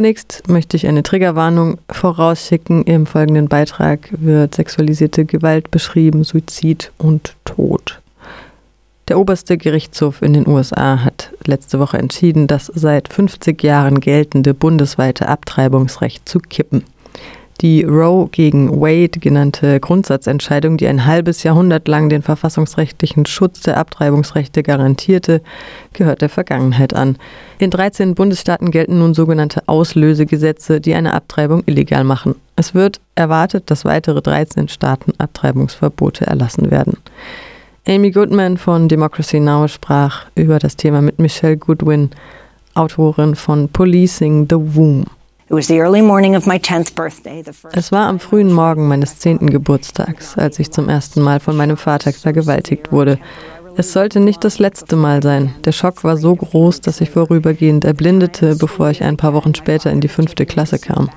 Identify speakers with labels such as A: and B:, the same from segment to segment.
A: Zunächst möchte ich eine Triggerwarnung vorausschicken. Im folgenden Beitrag wird sexualisierte Gewalt beschrieben, Suizid und Tod. Der oberste Gerichtshof in den USA hat letzte Woche entschieden, das seit 50 Jahren geltende bundesweite Abtreibungsrecht zu kippen. Die Roe gegen Wade genannte Grundsatzentscheidung, die ein halbes Jahrhundert lang den verfassungsrechtlichen Schutz der Abtreibungsrechte garantierte, gehört der Vergangenheit an. In 13 Bundesstaaten gelten nun sogenannte Auslösegesetze, die eine Abtreibung illegal machen. Es wird erwartet, dass weitere 13 Staaten Abtreibungsverbote erlassen werden. Amy Goodman von Democracy Now! sprach über das Thema mit Michelle Goodwin, Autorin von Policing the Womb. Es war am frühen Morgen meines zehnten Geburtstags, als ich zum ersten Mal von meinem Vater vergewaltigt wurde. Es sollte nicht das letzte Mal sein. Der Schock war so groß, dass ich vorübergehend erblindete, bevor ich ein paar Wochen später in die fünfte Klasse kam.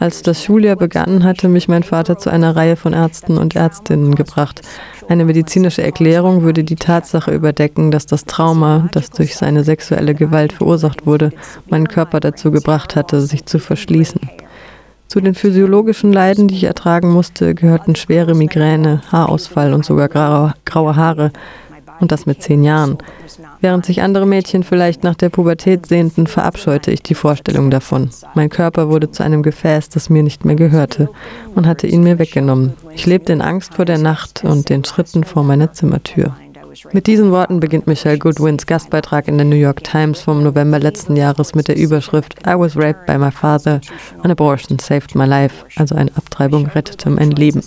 A: Als das Schuljahr begann, hatte mich mein Vater zu einer Reihe von Ärzten und Ärztinnen gebracht. Eine medizinische Erklärung würde die Tatsache überdecken, dass das Trauma, das durch seine sexuelle Gewalt verursacht wurde, meinen Körper dazu gebracht hatte, sich zu verschließen. Zu den physiologischen Leiden, die ich ertragen musste, gehörten schwere Migräne, Haarausfall und sogar graue, Haare, und das mit zehn Jahren. Während sich andere Mädchen vielleicht nach der Pubertät sehnten, verabscheute ich die Vorstellung davon. Mein Körper wurde zu einem Gefäß, das mir nicht mehr gehörte. Man hatte ihn mir weggenommen. Ich lebte in Angst vor der Nacht und den Schritten vor meiner Zimmertür. Mit diesen Worten beginnt Michelle Goodwins Gastbeitrag in der New York Times vom November letzten Jahres mit der Überschrift I was raped by my father, an abortion saved my life, also eine Abtreibung rettete mein Leben.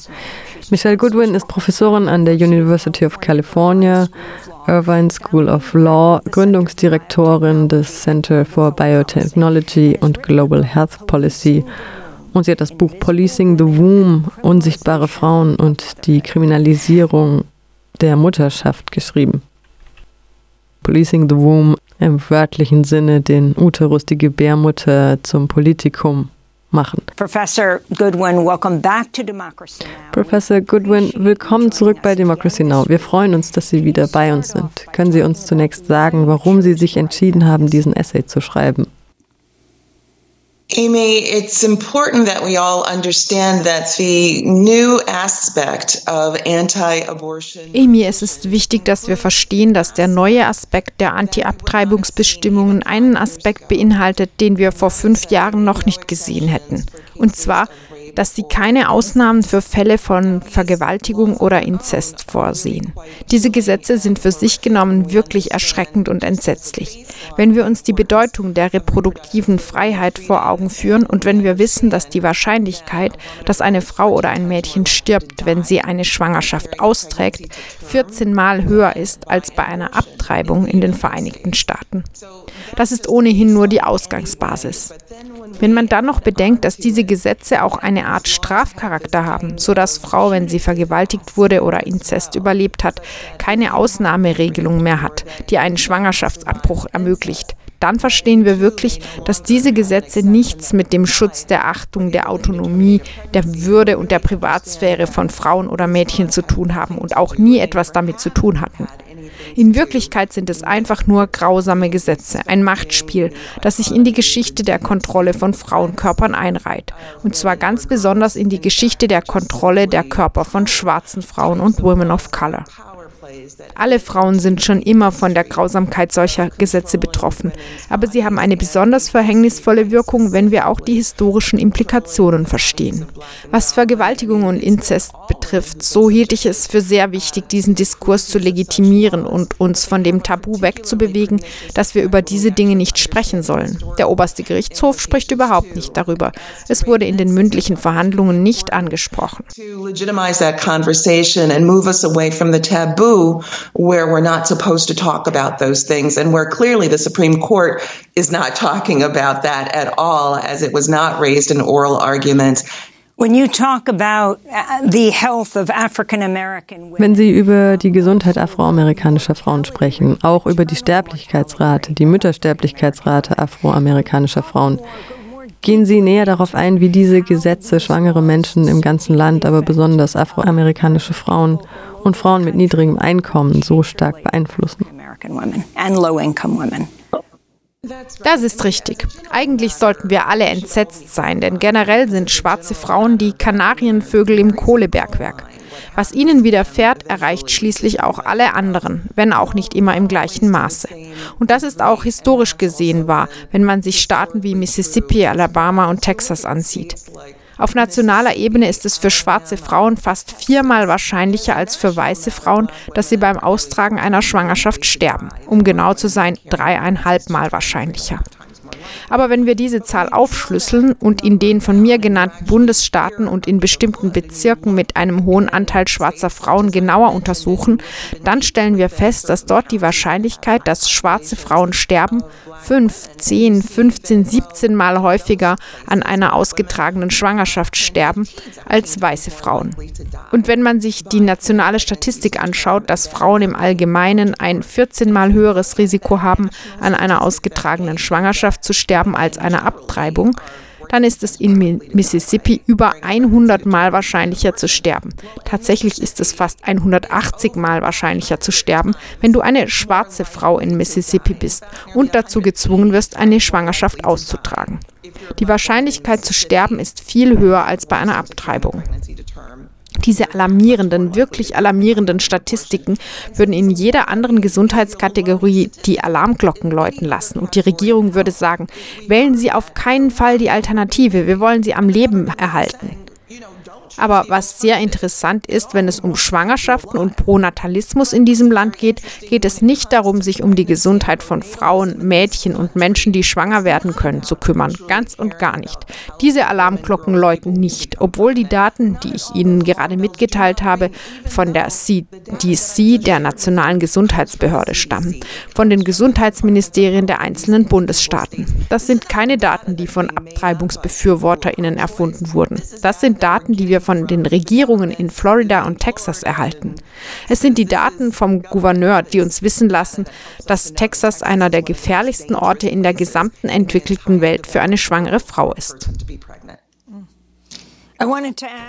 A: Michelle Goodwin ist Professorin an der University of California, Irvine School of Law, Gründungsdirektorin des Center for Biotechnology und Global Health Policy und sie hat das Buch Policing the Womb, Unsichtbare Frauen und die Kriminalisierung der Mutterschaft geschrieben. Policing the Womb im wörtlichen Sinne den Uterus, die Gebärmutter zum Politikum machen. Professor Goodwin, welcome back to Democracy Now. Professor Goodwin, willkommen zurück bei Democracy Now. Wir freuen uns, dass Sie wieder bei uns sind. Können Sie uns zunächst sagen, warum Sie sich entschieden haben, diesen Essay zu schreiben?
B: Amy, it's important that we all understand that the new aspect of anti-abortion.
C: Amy, es ist wichtig, dass wir verstehen, dass der neue Aspekt der Anti-Abtreibungsbestimmungen einen Aspekt beinhaltet, den wir vor fünf Jahren noch nicht gesehen hätten. Und zwar dass sie keine Ausnahmen für Fälle von Vergewaltigung oder Inzest vorsehen. Diese Gesetze sind für sich genommen wirklich erschreckend und entsetzlich. Wenn wir uns die Bedeutung der reproduktiven Freiheit vor Augen führen und wenn wir wissen, dass die Wahrscheinlichkeit, dass eine Frau oder ein Mädchen stirbt, wenn sie eine Schwangerschaft austrägt, 14 Mal höher ist als bei einer Abtreibung in den Vereinigten Staaten. Das ist ohnehin nur die Ausgangsbasis. Wenn man dann noch bedenkt, dass diese Gesetze auch eine Art Strafcharakter haben, sodass Frau, wenn sie vergewaltigt wurde oder Inzest überlebt hat, keine Ausnahmeregelung mehr hat, die einen Schwangerschaftsabbruch ermöglicht, dann verstehen wir wirklich, dass diese Gesetze nichts mit dem Schutz der Achtung der Autonomie, der Würde und der Privatsphäre von Frauen oder Mädchen zu tun haben und auch nie etwas damit zu tun hatten. In Wirklichkeit sind es einfach nur grausame Gesetze, ein Machtspiel, das sich in die Geschichte der Kontrolle von Frauenkörpern einreiht. Und zwar ganz besonders in die Geschichte der Kontrolle der Körper von schwarzen Frauen und Women of Color. Alle Frauen sind schon immer von der Grausamkeit solcher Gesetze betroffen, aber sie haben eine besonders verhängnisvolle Wirkung, wenn wir auch die historischen Implikationen verstehen. Was Vergewaltigung und Inzest betrifft, so hielt ich es für sehr wichtig, diesen Diskurs zu legitimieren und uns von dem Tabu wegzubewegen, dass wir über diese Dinge nicht sprechen sollen. Der oberste Gerichtshof spricht überhaupt nicht darüber. Es wurde in den mündlichen Verhandlungen nicht angesprochen. To legitimize that conversation and move us away from the taboo
B: where we're not supposed to talk about those things and where clearly the Supreme Court is not talking about that at all as it was not raised in oral argument.
A: Wenn Sie über die Gesundheit afroamerikanischer Frauen sprechen, auch über die Sterblichkeitsrate, die Müttersterblichkeitsrate afroamerikanischer Frauen, gehen Sie näher darauf ein, wie diese Gesetze schwangere Menschen im ganzen Land, aber besonders afroamerikanische Frauen und Frauen mit niedrigem Einkommen so stark beeinflussen.
C: Das ist richtig. Eigentlich sollten wir alle entsetzt sein, denn generell sind schwarze Frauen die Kanarienvögel im Kohlebergwerk. Was ihnen widerfährt, erreicht schließlich auch alle anderen, wenn auch nicht immer im gleichen Maße. Und das ist auch historisch gesehen wahr, wenn man sich Staaten wie Mississippi, Alabama und Texas ansieht. Auf nationaler Ebene ist es für schwarze Frauen fast viermal wahrscheinlicher als für weiße Frauen, dass sie beim Austragen einer Schwangerschaft sterben. Um genau zu sein, dreieinhalb Mal wahrscheinlicher. Aber wenn wir diese Zahl aufschlüsseln und in den von mir genannten Bundesstaaten und in bestimmten Bezirken mit einem hohen Anteil schwarzer Frauen genauer untersuchen, dann stellen wir fest, dass dort die Wahrscheinlichkeit, dass schwarze Frauen sterben, 5, 10, 15, 17 Mal häufiger an einer ausgetragenen Schwangerschaft sterben als weiße Frauen. Und wenn man sich die nationale Statistik anschaut, dass Frauen im Allgemeinen ein 14 Mal höheres Risiko haben, an einer ausgetragenen Schwangerschaft zu sterben als einer Abtreibung, dann ist es in Mississippi über 100 Mal wahrscheinlicher zu sterben. Tatsächlich ist es fast 180 Mal wahrscheinlicher zu sterben, wenn du eine schwarze Frau in Mississippi bist und dazu gezwungen wirst, eine Schwangerschaft auszutragen. Die Wahrscheinlichkeit zu sterben ist viel höher als bei einer Abtreibung. Diese alarmierenden, wirklich alarmierenden Statistiken würden in jeder anderen Gesundheitskategorie die Alarmglocken läuten lassen. Und die Regierung würde sagen, wählen Sie auf keinen Fall die Alternative, wir wollen sie am Leben erhalten. Aber was sehr interessant ist, wenn es um Schwangerschaften und Pronatalismus in diesem Land geht, geht es nicht darum, sich um die Gesundheit von Frauen, Mädchen und Menschen, die schwanger werden können, zu kümmern. Ganz und gar nicht. Diese Alarmglocken läuten nicht, obwohl die Daten, die ich Ihnen gerade mitgeteilt habe, von der CDC, der Nationalen Gesundheitsbehörde, stammen, von den Gesundheitsministerien der einzelnen Bundesstaaten. Das sind keine Daten, die von Abtreibungsbefürworterinnen erfunden wurden. Das sind Daten, die wir von den Regierungen in Florida und Texas erhalten. Es sind die Daten vom Gouverneur, die uns wissen lassen, dass Texas einer der gefährlichsten Orte in der gesamten entwickelten Welt für eine schwangere Frau ist.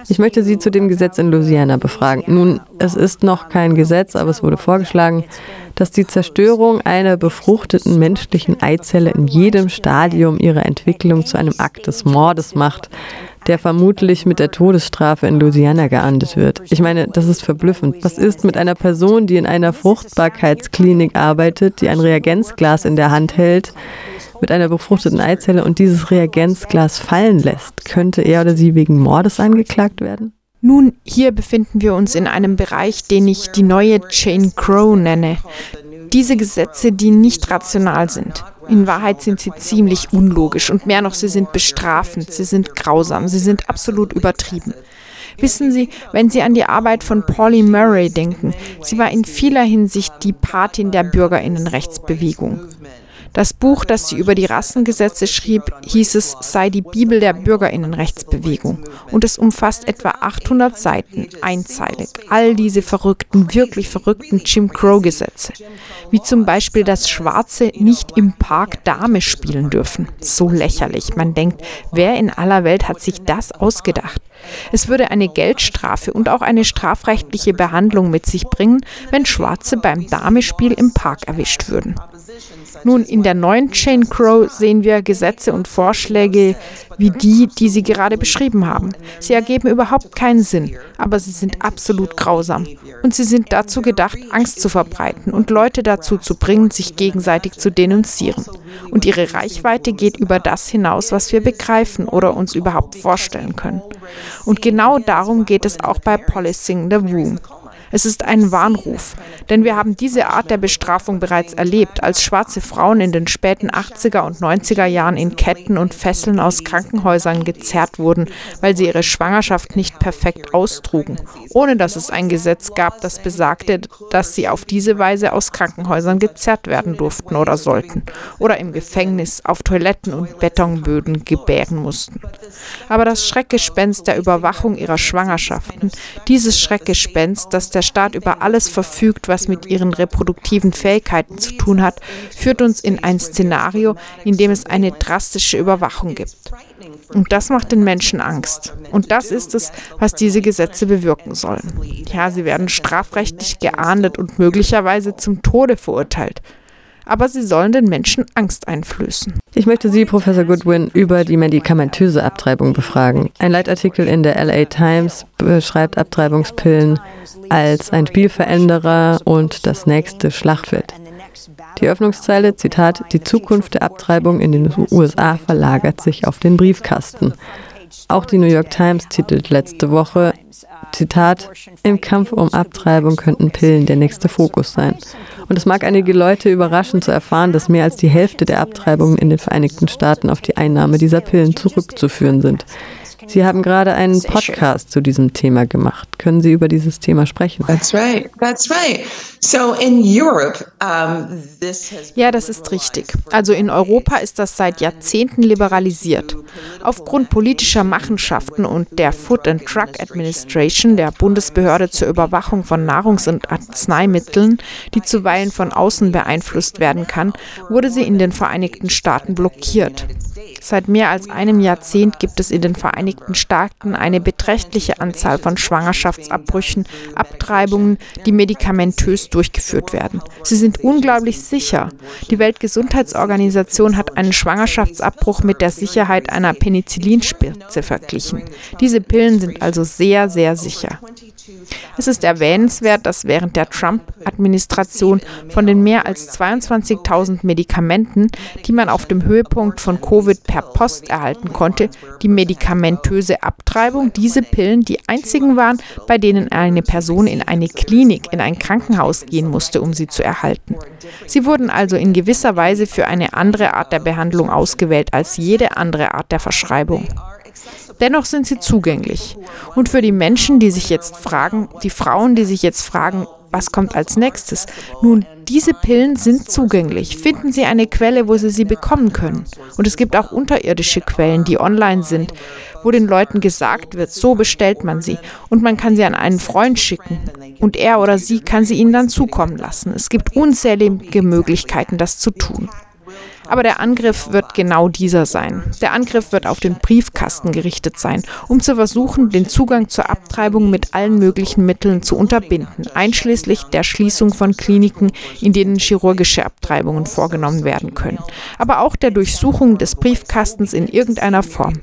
A: Ich möchte Sie zu dem Gesetz in Louisiana befragen. Nun, es ist noch kein Gesetz, aber es wurde vorgeschlagen, dass die Zerstörung einer befruchteten menschlichen Eizelle in jedem Stadium ihrer Entwicklung zu einem Akt des Mordes macht, der vermutlich mit der Todesstrafe in Louisiana geahndet wird. Ich meine, das ist verblüffend. Was ist mit einer Person, die in einer Fruchtbarkeitsklinik arbeitet, die ein Reagenzglas in der Hand hält, mit einer befruchteten Eizelle und dieses Reagenzglas fallen lässt? Könnte er oder sie wegen Mordes angeklagt werden?
C: Nun, hier befinden wir uns in einem Bereich, den ich die neue Jane Crow nenne. Diese Gesetze, die nicht rational sind. In Wahrheit sind sie ziemlich unlogisch und mehr noch, sie sind bestrafend, sie sind grausam, sie sind absolut übertrieben. Wissen Sie, wenn Sie an die Arbeit von Polly Murray denken, sie war in vieler Hinsicht die Patin der Bürgerinnenrechtsbewegung. Das Buch, das sie über die Rassengesetze schrieb, hieß es sei die Bibel der Bürgerinnenrechtsbewegung und es umfasst etwa 800 Seiten, einzeilig. All diese verrückten, wirklich verrückten Jim Crow-Gesetze, wie zum Beispiel, dass Schwarze nicht im Park Dame spielen dürfen. So lächerlich. Man denkt, wer in aller Welt hat sich das ausgedacht? Es würde eine Geldstrafe und auch eine strafrechtliche Behandlung mit sich bringen, wenn Schwarze beim Damespiel im Park erwischt würden. Nun, in der neuen Jane Crow sehen wir Gesetze und Vorschläge wie die, die Sie gerade beschrieben haben. Sie ergeben überhaupt keinen Sinn, aber sie sind absolut grausam. Und sie sind dazu gedacht, Angst zu verbreiten und Leute dazu zu bringen, sich gegenseitig zu denunzieren. Und ihre Reichweite geht über das hinaus, was wir begreifen oder uns überhaupt vorstellen können. Und genau darum geht es auch bei Policing the Womb. Es ist ein Warnruf, denn wir haben diese Art der Bestrafung bereits erlebt, als schwarze Frauen in den späten 80er und 90er Jahren in Ketten und Fesseln aus Krankenhäusern gezerrt wurden, weil sie ihre Schwangerschaft nicht perfekt austrugen, ohne dass es ein Gesetz gab, das besagte, dass sie auf diese Weise aus Krankenhäusern gezerrt werden durften oder sollten oder im Gefängnis auf Toiletten und Betonböden gebären mussten. Aber das Schreckgespenst der Überwachung ihrer Schwangerschaften, dieses Schreckgespenst, das der Staat über alles verfügt, was mit ihren reproduktiven Fähigkeiten zu tun hat, führt uns in ein Szenario, in dem es eine drastische Überwachung gibt. Und das macht den Menschen Angst. Und das ist es, was diese Gesetze bewirken sollen. Ja, sie werden strafrechtlich geahndet und möglicherweise zum Tode verurteilt. Aber sie sollen den Menschen Angst einflößen.
A: Ich möchte Sie, Professor Goodwin, über die medikamentöse Abtreibung befragen. Ein Leitartikel in der LA Times beschreibt Abtreibungspillen als ein Spielveränderer und das nächste Schlachtfeld. Die Öffnungszeile, Zitat, die Zukunft der Abtreibung in den USA verlagert sich auf den Briefkasten. Auch die New York Times titelt letzte Woche, Zitat, im Kampf um Abtreibung könnten Pillen der nächste Fokus sein. Und es mag einige Leute überraschen zu erfahren, dass mehr als die Hälfte der Abtreibungen in den Vereinigten Staaten auf die Einnahme dieser Pillen zurückzuführen sind. Sie haben gerade einen Podcast zu diesem Thema gemacht. Können Sie über dieses Thema sprechen?
B: That's right. That's right. So in Europe, um,
C: this has ja, das ist richtig. Also in Europa ist das seit Jahrzehnten liberalisiert. Aufgrund politischer Machenschaften und der Food and Drug Administration, der Bundesbehörde zur Überwachung von Nahrungs- und Arzneimitteln, die zuweilen von außen beeinflusst werden kann, wurde sie in den Vereinigten Staaten blockiert. Seit mehr als einem Jahrzehnt gibt es in den Vereinigten Staaten eine beträchtliche Anzahl von Schwangerschaftsabbrüchen, Abtreibungen, die medikamentös durchgeführt werden. Sie sind unglaublich sicher. Die Weltgesundheitsorganisation hat einen Schwangerschaftsabbruch mit der Sicherheit einer Penicillinspritze verglichen. Diese Pillen sind also sehr, sehr sicher. Es ist erwähnenswert, dass während der Trump-Administration von den mehr als 22.000 Medikamenten, die man auf dem Höhepunkt von Covid per Post erhalten konnte, die medikamentöse Abtreibung diese Pillen die einzigen waren, bei denen eine Person in eine Klinik, in ein Krankenhaus gehen musste, um sie zu erhalten. Sie wurden also in gewisser Weise für eine andere Art der Behandlung ausgewählt als jede andere Art der Verschreibung. Dennoch sind sie zugänglich. Und für die Menschen, die sich jetzt fragen, die Frauen, die sich jetzt fragen, was kommt als nächstes? Nun, diese Pillen sind zugänglich. Finden Sie eine Quelle, wo Sie sie bekommen können. Und es gibt auch unterirdische Quellen, die online sind, wo den Leuten gesagt wird, so bestellt man sie. Und man kann sie an einen Freund schicken. Und er oder sie kann sie ihnen dann zukommen lassen. Es gibt unzählige Möglichkeiten, das zu tun. Aber der Angriff wird genau dieser sein. Der Angriff wird auf den Briefkasten gerichtet sein, um zu versuchen, den Zugang zur Abtreibung mit allen möglichen Mitteln zu unterbinden, einschließlich der Schließung von Kliniken, in denen chirurgische Abtreibungen vorgenommen werden können, aber auch der Durchsuchung des Briefkastens in irgendeiner Form.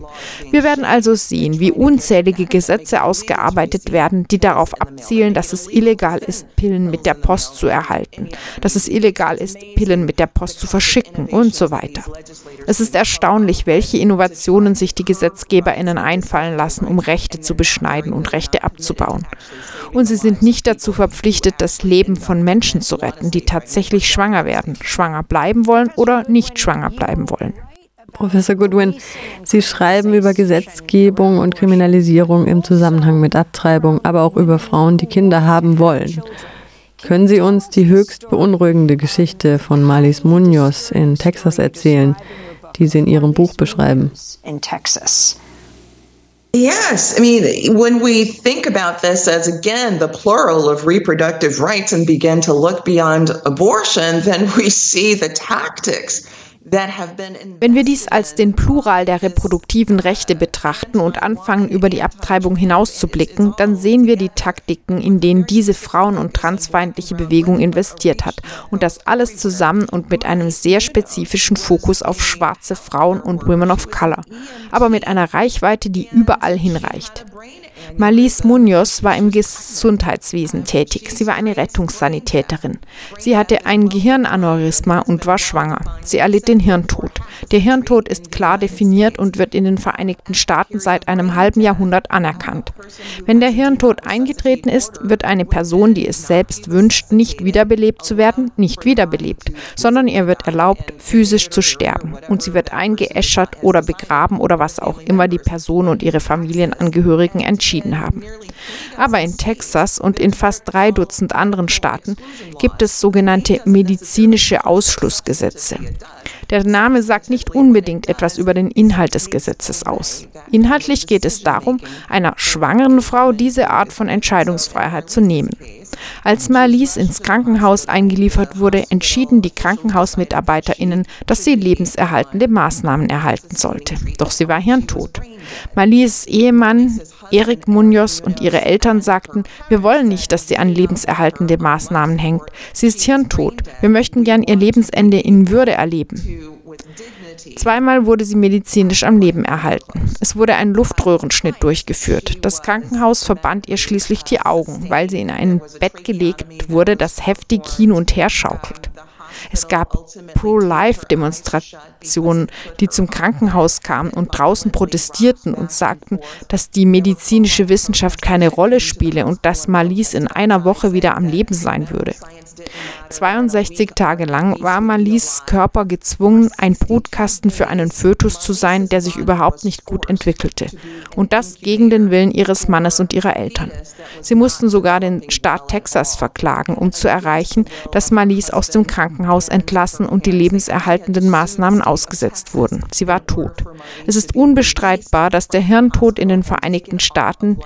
C: Wir werden also sehen, wie unzählige Gesetze ausgearbeitet werden, die darauf abzielen, dass es illegal ist, Pillen mit der Post zu erhalten, dass es illegal ist, Pillen mit der Post zu verschicken und und so weiter. Es ist erstaunlich, welche Innovationen sich die Gesetzgeberinnen einfallen lassen, um Rechte zu beschneiden und Rechte abzubauen. Und sie sind nicht dazu verpflichtet, das Leben von Menschen zu retten, die tatsächlich schwanger werden, schwanger bleiben wollen oder nicht schwanger bleiben wollen.
A: Professor Goodwin, Sie schreiben über Gesetzgebung und Kriminalisierung im Zusammenhang mit Abtreibung, aber auch über Frauen, die Kinder haben wollen. Können Sie uns die höchst beunruhigende Geschichte von Malis Munoz in Texas erzählen, die Sie in Ihrem Buch beschreiben? In Texas.
B: Yes, I mean, when we think about this as again the plural of reproductive rights and begin to look beyond abortion, then we see the tactics
C: wenn wir dies als den Plural der reproduktiven Rechte betrachten und anfangen, über die Abtreibung hinauszublicken, dann sehen wir die Taktiken, in denen diese frauen- und transfeindliche Bewegung investiert hat. Und das alles zusammen und mit einem sehr spezifischen Fokus auf schwarze Frauen und Women of Color, aber mit einer Reichweite, die überall hinreicht. Marlies Munoz war im Gesundheitswesen tätig. Sie war eine Rettungssanitäterin. Sie hatte ein Gehirnaneurysma und war schwanger. Sie erlitt den Hirntod. Der Hirntod ist klar definiert und wird in den Vereinigten Staaten seit einem halben Jahrhundert anerkannt. Wenn der Hirntod eingetreten ist, wird eine Person, die es selbst wünscht, nicht wiederbelebt zu werden, nicht wiederbelebt, sondern ihr wird erlaubt, physisch zu sterben. Und sie wird eingeäschert oder begraben oder was auch immer die Person und ihre Familienangehörigen entschieden entschieden haben. Aber in Texas und in fast drei Dutzend anderen Staaten gibt es sogenannte medizinische Ausschlussgesetze. Der Name sagt nicht unbedingt etwas über den Inhalt des Gesetzes aus. Inhaltlich geht es darum, einer schwangeren Frau diese Art von Entscheidungsfreiheit zu nehmen. Als Marlies ins Krankenhaus eingeliefert wurde, entschieden die KrankenhausmitarbeiterInnen, dass sie lebenserhaltende Maßnahmen erhalten sollte. Doch sie war hirntot. Malis Ehemann Erik Munoz und ihre Eltern sagten, wir wollen nicht, dass sie an lebenserhaltende Maßnahmen hängt. Sie ist hirntot. Wir möchten gern ihr Lebensende in Würde erleben. Zweimal wurde sie medizinisch am Leben erhalten. Es wurde ein Luftröhrenschnitt durchgeführt. Das Krankenhaus verband ihr schließlich die Augen, weil sie in ein Bett gelegt wurde, das heftig hin und her schaukelt. Es gab Pro-Life-Demonstrationen, die zum Krankenhaus kamen und draußen protestierten und sagten, dass die medizinische Wissenschaft keine Rolle spiele und dass Malis in einer Woche wieder am Leben sein würde. 62 Tage lang war Malis Körper gezwungen, ein Brutkasten für einen Fötus zu sein, der sich überhaupt nicht gut entwickelte. Und das gegen den Willen ihres Mannes und ihrer Eltern. Sie mussten sogar den Staat Texas verklagen, um zu erreichen, dass Malis aus dem Krankenhaus entlassen und die lebenserhaltenden Maßnahmen ausgesetzt wurden. Sie war tot. Es ist unbestreitbar, dass der Hirntod in den Vereinigten Staaten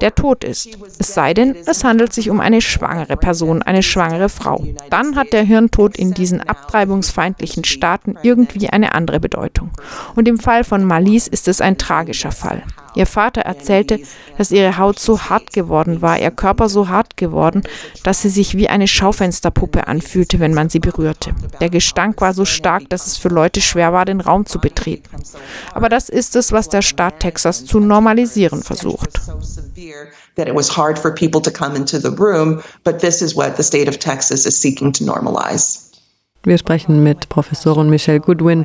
C: der tot ist. Es sei denn, es handelt sich um eine schwangere Person, eine schwangere Frau. Dann hat der Hirntod in diesen abtreibungsfeindlichen Staaten irgendwie eine andere Bedeutung. Und im Fall von Malis ist es ein tragischer Fall. Ihr Vater erzählte, dass ihre Haut so hart geworden war, ihr Körper so hart geworden, dass sie sich wie eine Schaufensterpuppe anfühlte, wenn man sie berührte. Der Gestank war so stark, dass es für Leute schwer war, den Raum zu betreten. Aber das ist es, was der Staat Texas zu normalisieren versucht. that it was hard for people to come into the room, but this is what the state of Texas is seeking to normalize.
A: Wir sprechen mit Professorin Michelle Goodwin.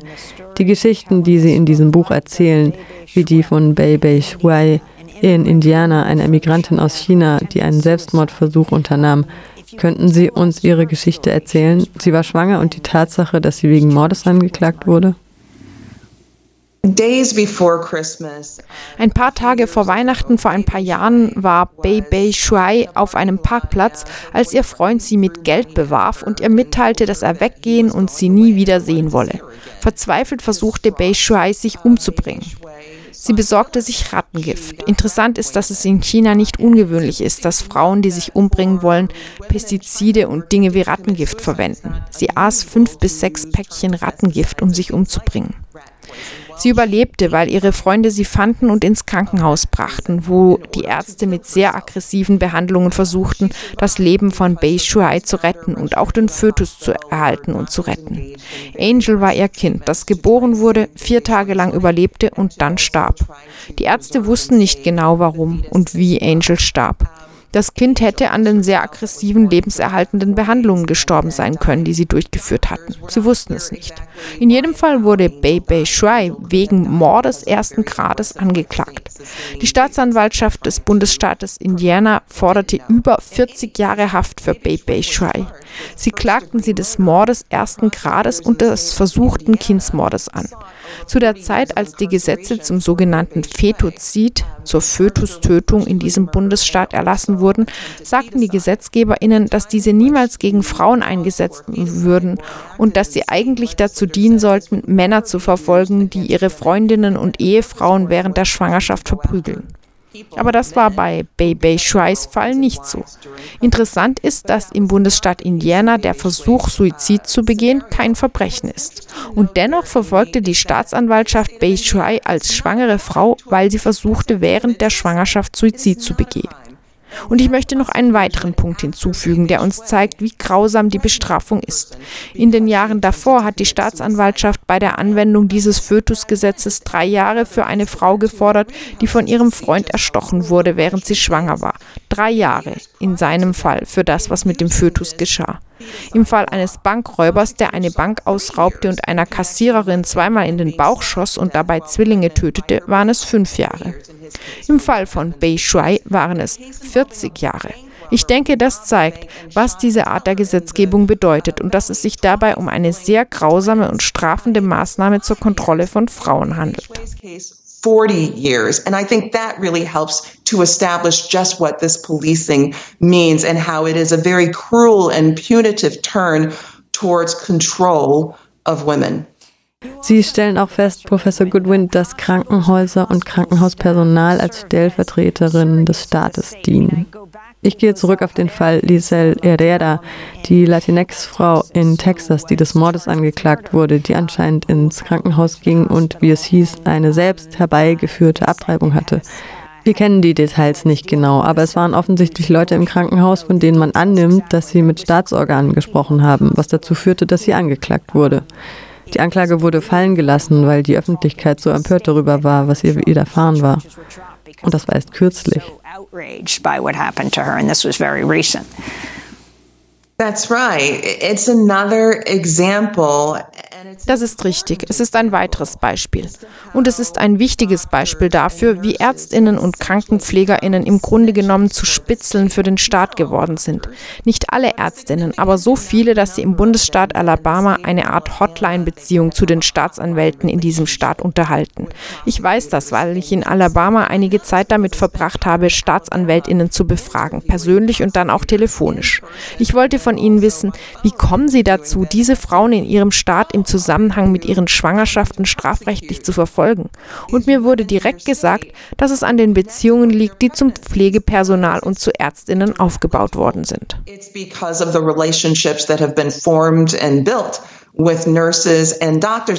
A: Die Geschichten, die sie in diesem Buch erzählen, wie die von Bei Bei Shuai in Indiana, einer Emigrantin aus China, die einen Selbstmordversuch unternahm. Könnten Sie uns Ihre Geschichte erzählen? Sie war schwanger und die Tatsache, dass sie wegen Mordes angeklagt wurde?
C: Ein paar Tage vor Weihnachten vor ein paar Jahren war Bei Bei Shuai auf einem Parkplatz, als ihr Freund sie mit Geld bewarf und ihr mitteilte, dass er weggehen und sie nie wieder sehen wolle. Verzweifelt versuchte Bei Shuai sich umzubringen. Sie besorgte sich Rattengift. Interessant ist, dass es in China nicht ungewöhnlich ist, dass Frauen, die sich umbringen wollen, Pestizide und Dinge wie Rattengift verwenden. Sie aß fünf bis sechs Päckchen Rattengift, um sich umzubringen. Sie überlebte, weil ihre Freunde sie fanden und ins Krankenhaus brachten, wo die Ärzte mit sehr aggressiven Behandlungen versuchten, das Leben von Bei Shuai zu retten und auch den Fötus zu erhalten und zu retten. Angel war ihr Kind, das geboren wurde, vier Tage lang überlebte und dann starb. Die Ärzte wussten nicht genau warum und wie Angel starb. Das Kind hätte an den sehr aggressiven lebenserhaltenden Behandlungen gestorben sein können, die sie durchgeführt hatten. Sie wussten es nicht. In jedem Fall wurde Bei Bei Shuai wegen Mordes ersten Grades angeklagt. Die Staatsanwaltschaft des Bundesstaates Indiana forderte über 40 Jahre Haft für Bei Bei Shuai. Sie klagten sie des Mordes ersten Grades und des versuchten Kindsmordes an. Zu der Zeit, als die Gesetze zum sogenannten Fetozid, zur Fötustötung in diesem Bundesstaat erlassen wurden, sagten die GesetzgeberInnen, dass diese niemals gegen Frauen eingesetzt würden und dass sie eigentlich dazu dienen sollten, Männer zu verfolgen, die ihre Freundinnen und Ehefrauen während der Schwangerschaft verprügeln. Aber das war bei Bei Bei Shuais Fall nicht so. Interessant ist, dass im Bundesstaat Indiana der Versuch, Suizid zu begehen, kein Verbrechen ist. Und dennoch verfolgte die Staatsanwaltschaft Bei Shuai als schwangere Frau, weil sie versuchte, während der Schwangerschaft Suizid zu begehen. Und ich möchte noch einen weiteren Punkt hinzufügen, der uns zeigt, wie grausam die Bestrafung ist. In den Jahren davor hat die Staatsanwaltschaft bei der Anwendung dieses Fötusgesetzes drei Jahre für eine Frau gefordert, die von ihrem Freund erstochen wurde, während sie schwanger war. Drei Jahre in seinem Fall für das, was mit dem Fötus geschah. Im Fall eines Bankräubers, der eine Bank ausraubte und einer Kassiererin zweimal in den Bauch schoss und dabei Zwillinge tötete, waren es fünf Jahre. Im Fall von Bei Shuai waren es 40 Jahre. Ich denke, das zeigt, was diese Art der Gesetzgebung bedeutet und dass es sich dabei um eine sehr grausame und strafende Maßnahme zur Kontrolle von Frauen handelt.
B: 40 years. And I think that really helps to establish just what this policing means and how it is a very cruel and punitive turn towards control of women.
A: Sie stellen auch fest, Professor Goodwin, dass Krankenhäuser und Krankenhauspersonal als Stellvertreterinnen des Staates dienen. Ich gehe zurück auf den Fall Lisel Herrera, die Latinx-Frau in Texas, die des Mordes angeklagt wurde, die anscheinend ins Krankenhaus ging und, wie es hieß, eine selbst herbeigeführte Abtreibung hatte. Wir kennen die Details nicht genau, aber es waren offensichtlich Leute im Krankenhaus, von denen man annimmt, dass sie mit Staatsorganen gesprochen haben, was dazu führte, dass sie angeklagt wurde. Die Anklage wurde fallen gelassen, weil die Öffentlichkeit so empört darüber war, was ihr widerfahren war. Und das war erst kürzlich.
D: Outraged
E: by what happened
D: to her and this
E: was very recent.
B: That's right. It's another example
C: das ist richtig. Es ist ein weiteres Beispiel. Und es ist ein wichtiges Beispiel dafür, wie Ärztinnen und Krankenpflegerinnen im Grunde genommen zu Spitzeln für den Staat geworden sind. Nicht alle Ärztinnen, aber so viele, dass sie im Bundesstaat Alabama eine Art Hotline-Beziehung zu den Staatsanwälten in diesem Staat unterhalten. Ich weiß das, weil ich in Alabama einige Zeit damit verbracht habe, Staatsanwältinnen zu befragen, persönlich und dann auch telefonisch. Ich wollte von ihnen wissen, wie kommen sie dazu, diese Frauen in ihrem Staat im Zusammenhang mit ihren Schwangerschaften strafrechtlich zu verfolgen. Und mir wurde direkt gesagt, dass es an den Beziehungen liegt, die zum Pflegepersonal und zu Ärztinnen aufgebaut worden sind. With nurses and doctors.